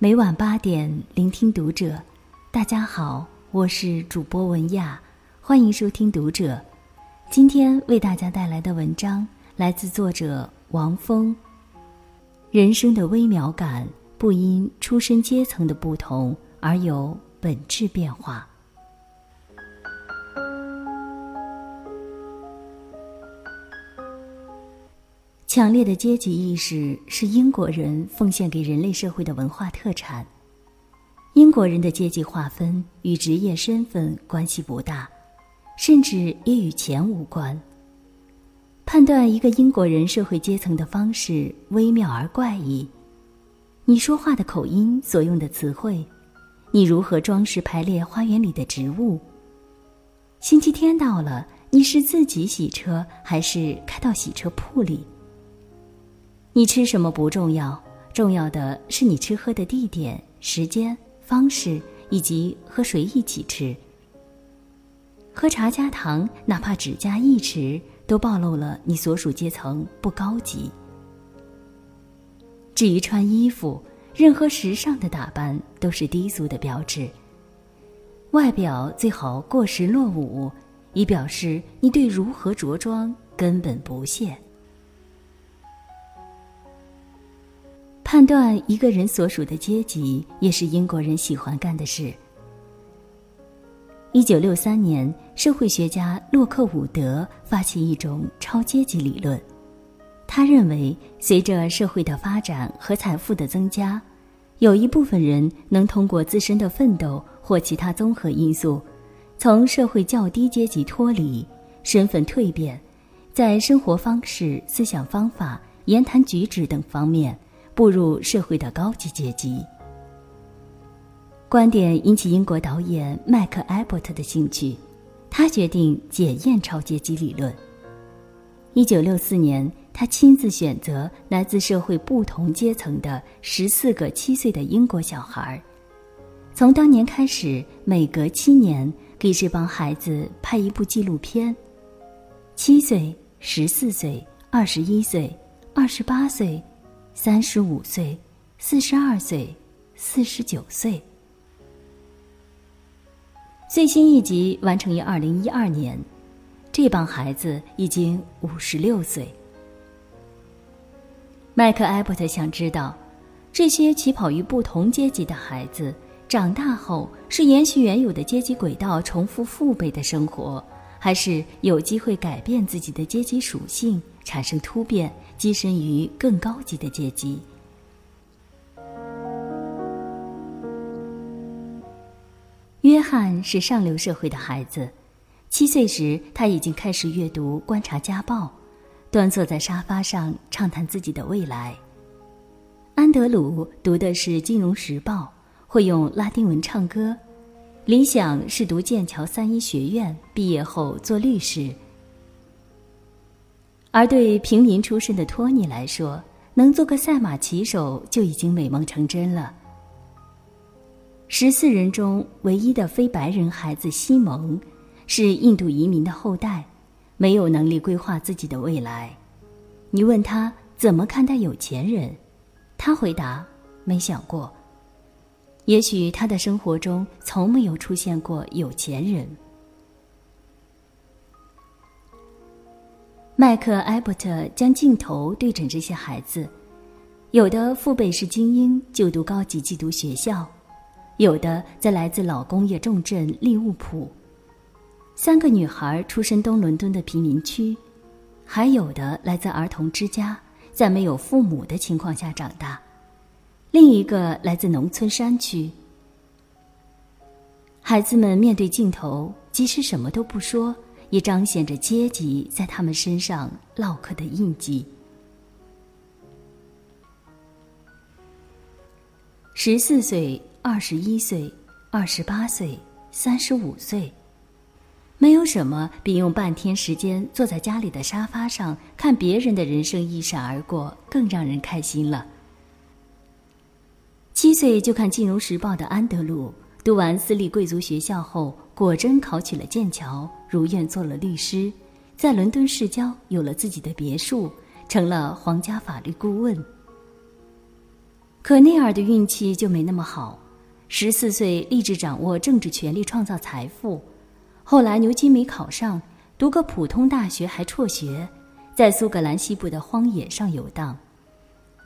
每晚八点，聆听读者。大家好，我是主播文亚，欢迎收听读者。今天为大家带来的文章来自作者王峰。人生的微妙感，不因出身阶层的不同而有本质变化。强烈的阶级意识是英国人奉献给人类社会的文化特产。英国人的阶级划分与职业身份关系不大，甚至也与钱无关。判断一个英国人社会阶层的方式微妙而怪异：你说话的口音所用的词汇，你如何装饰排列花园里的植物。星期天到了，你是自己洗车还是开到洗车铺里？你吃什么不重要，重要的是你吃喝的地点、时间、方式以及和谁一起吃。喝茶加糖，哪怕只加一匙，都暴露了你所属阶层不高级。至于穿衣服，任何时尚的打扮都是低俗的标志。外表最好过时落伍，以表示你对如何着装根本不屑。判断一个人所属的阶级，也是英国人喜欢干的事。一九六三年，社会学家洛克伍德发起一种超阶级理论。他认为，随着社会的发展和财富的增加，有一部分人能通过自身的奋斗或其他综合因素，从社会较低阶级脱离，身份蜕变，在生活方式、思想方法、言谈举止等方面。步入社会的高级阶级，观点引起英国导演麦克埃伯特的兴趣，他决定检验超阶级理论。一九六四年，他亲自选择来自社会不同阶层的十四个七岁的英国小孩，从当年开始，每隔七年给这帮孩子拍一部纪录片。七岁、十四岁、二十一岁、二十八岁。三十五岁，四十二岁，四十九岁。最新一集完成于二零一二年，这帮孩子已经五十六岁。麦克埃伯特想知道，这些起跑于不同阶级的孩子，长大后是延续原有的阶级轨道，重复父辈的生活，还是有机会改变自己的阶级属性，产生突变？跻身于更高级的阶级。约翰是上流社会的孩子，七岁时他已经开始阅读、观察家报，端坐在沙发上畅谈自己的未来。安德鲁读的是《金融时报》，会用拉丁文唱歌，理想是读剑桥三一学院，毕业后做律师。而对平民出身的托尼来说，能做个赛马骑手就已经美梦成真了。十四人中唯一的非白人孩子西蒙，是印度移民的后代，没有能力规划自己的未来。你问他怎么看待有钱人，他回答：没想过。也许他的生活中从没有出现过有钱人。麦克埃伯特将镜头对准这些孩子，有的父辈是精英，就读高级寄读学校；有的在来自老工业重镇利物浦；三个女孩出身东伦敦的贫民区；还有的来自儿童之家，在没有父母的情况下长大；另一个来自农村山区。孩子们面对镜头，即使什么都不说。也彰显着阶级在他们身上烙刻的印记。十四岁、二十一岁、二十八岁、三十五岁，没有什么比用半天时间坐在家里的沙发上看别人的人生一闪而过更让人开心了。七岁就看《金融时报》的安德鲁，读完私立贵族学校后。果真考取了剑桥，如愿做了律师，在伦敦市郊有了自己的别墅，成了皇家法律顾问。可内尔的运气就没那么好。十四岁立志掌握政治权力，创造财富。后来牛津没考上，读个普通大学还辍学，在苏格兰西部的荒野上游荡。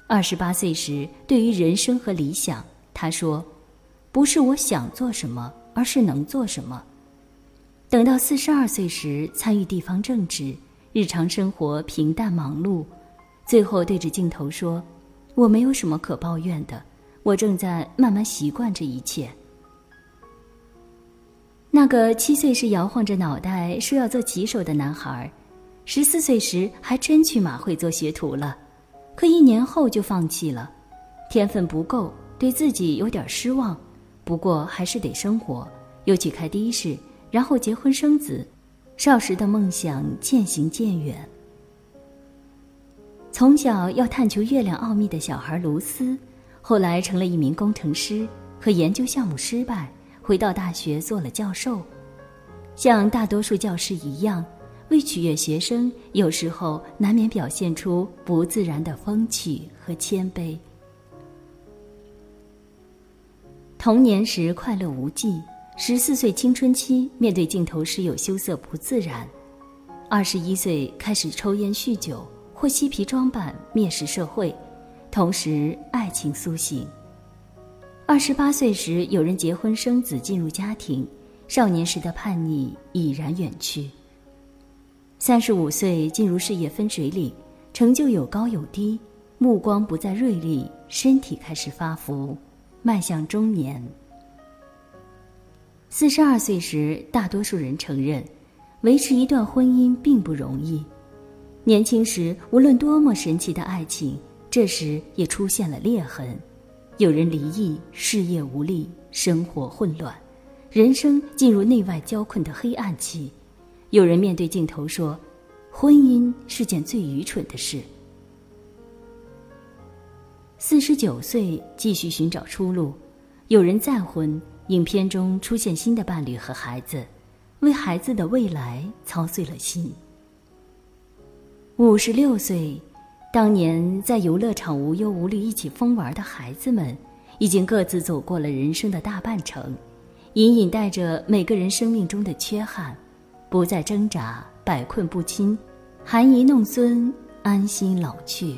二十八岁时，对于人生和理想，他说：“不是我想做什么，而是能做什么。”等到四十二岁时，参与地方政治，日常生活平淡忙碌，最后对着镜头说：“我没有什么可抱怨的。”我正在慢慢习惯这一切。那个七岁时摇晃着脑袋说要做骑手的男孩，十四岁时还真去马会做学徒了，可一年后就放弃了，天分不够，对自己有点失望。不过还是得生活，又去开的士，然后结婚生子，少时的梦想渐行渐远。从小要探求月亮奥秘的小孩卢斯。后来成了一名工程师，可研究项目失败，回到大学做了教授。像大多数教师一样，为取悦学生，有时候难免表现出不自然的风趣和谦卑。童年时快乐无尽，十四岁青春期面对镜头时有羞涩不自然，二十一岁开始抽烟酗酒或嬉皮装扮蔑视社会。同时，爱情苏醒。二十八岁时，有人结婚生子，进入家庭，少年时的叛逆已然远去。三十五岁进入事业分水岭，成就有高有低，目光不再锐利，身体开始发福，迈向中年。四十二岁时，大多数人承认，维持一段婚姻并不容易。年轻时，无论多么神奇的爱情。这时也出现了裂痕，有人离异，事业无力，生活混乱，人生进入内外交困的黑暗期。有人面对镜头说：“婚姻是件最愚蠢的事。”四十九岁继续寻找出路，有人再婚，影片中出现新的伴侣和孩子，为孩子的未来操碎了心。五十六岁。当年在游乐场无忧无虑一起疯玩的孩子们，已经各自走过了人生的大半程，隐隐带着每个人生命中的缺憾，不再挣扎，百困不侵，含饴弄孙，安心老去。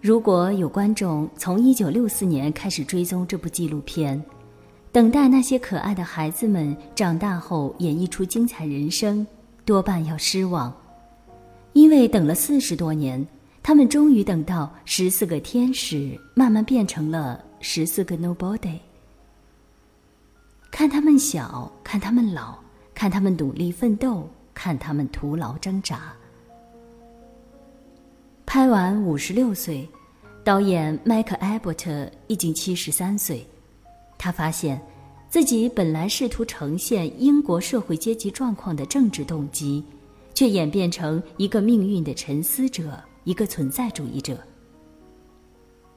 如果有观众从一九六四年开始追踪这部纪录片，等待那些可爱的孩子们长大后演绎出精彩人生。多半要失望，因为等了四十多年，他们终于等到十四个天使慢慢变成了十四个 nobody。看他们小，看他们老，看他们努力奋斗，看他们徒劳挣扎。拍完五十六岁，导演迈克·艾伯特已经七十三岁，他发现。自己本来试图呈现英国社会阶级状况的政治动机，却演变成一个命运的沉思者，一个存在主义者。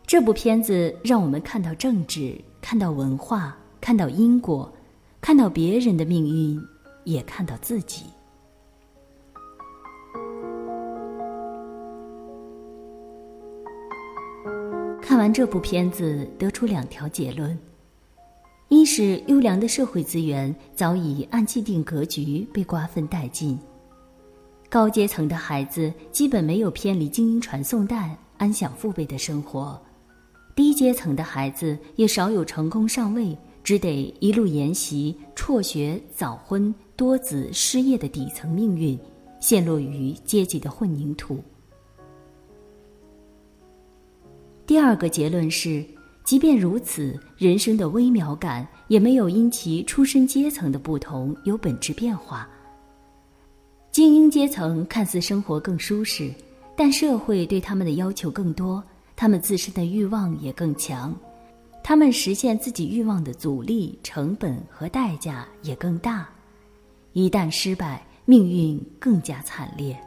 这部片子让我们看到政治，看到文化，看到因果，看到别人的命运，也看到自己。看完这部片子，得出两条结论。一是优良的社会资源早已按既定格局被瓜分殆尽，高阶层的孩子基本没有偏离精英传送带，安享父辈的生活；低阶层的孩子也少有成功上位，只得一路沿袭辍学、早婚、多子、失业的底层命运，陷落于阶级的混凝土。第二个结论是。即便如此，人生的微妙感也没有因其出身阶层的不同有本质变化。精英阶层看似生活更舒适，但社会对他们的要求更多，他们自身的欲望也更强，他们实现自己欲望的阻力、成本和代价也更大。一旦失败，命运更加惨烈。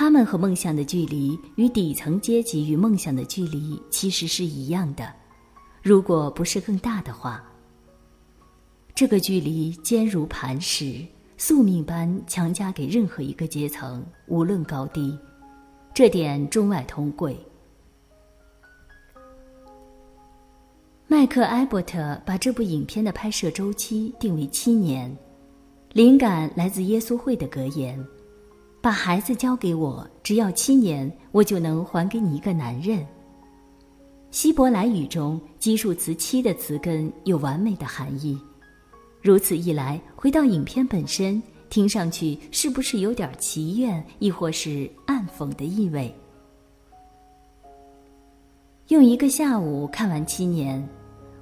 他们和梦想的距离，与底层阶级与梦想的距离其实是一样的，如果不是更大的话。这个距离坚如磐石，宿命般强加给任何一个阶层，无论高低，这点中外同贵。麦克埃伯特把这部影片的拍摄周期定为七年，灵感来自耶稣会的格言：“把孩子交给我，只要七年，我就能还给你一个男人。”希伯来语中基数词“七”的词根有完美的含义。如此一来，回到影片本身，听上去是不是有点祈愿，亦或是暗讽的意味？用一个下午看完七年，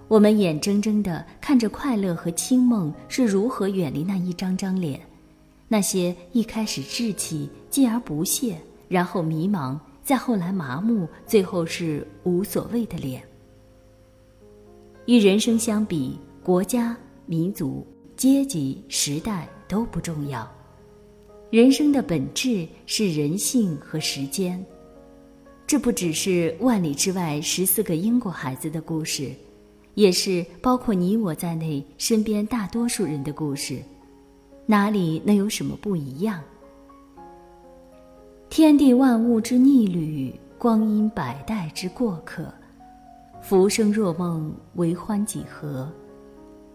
我们眼睁睁的看着快乐和清梦是如何远离那一张张脸，那些一开始稚气，继而不屑，然后迷茫，再后来麻木，最后是无所谓的脸。与人生相比，国家。民族、阶级、时代都不重要，人生的本质是人性和时间。这不只是万里之外十四个英国孩子的故事，也是包括你我在内身边大多数人的故事。哪里能有什么不一样？天地万物之逆旅，光阴百代之过客，浮生若梦，为欢几何？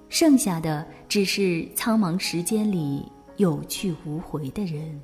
剩下的只是苍茫时间里有去无回的人。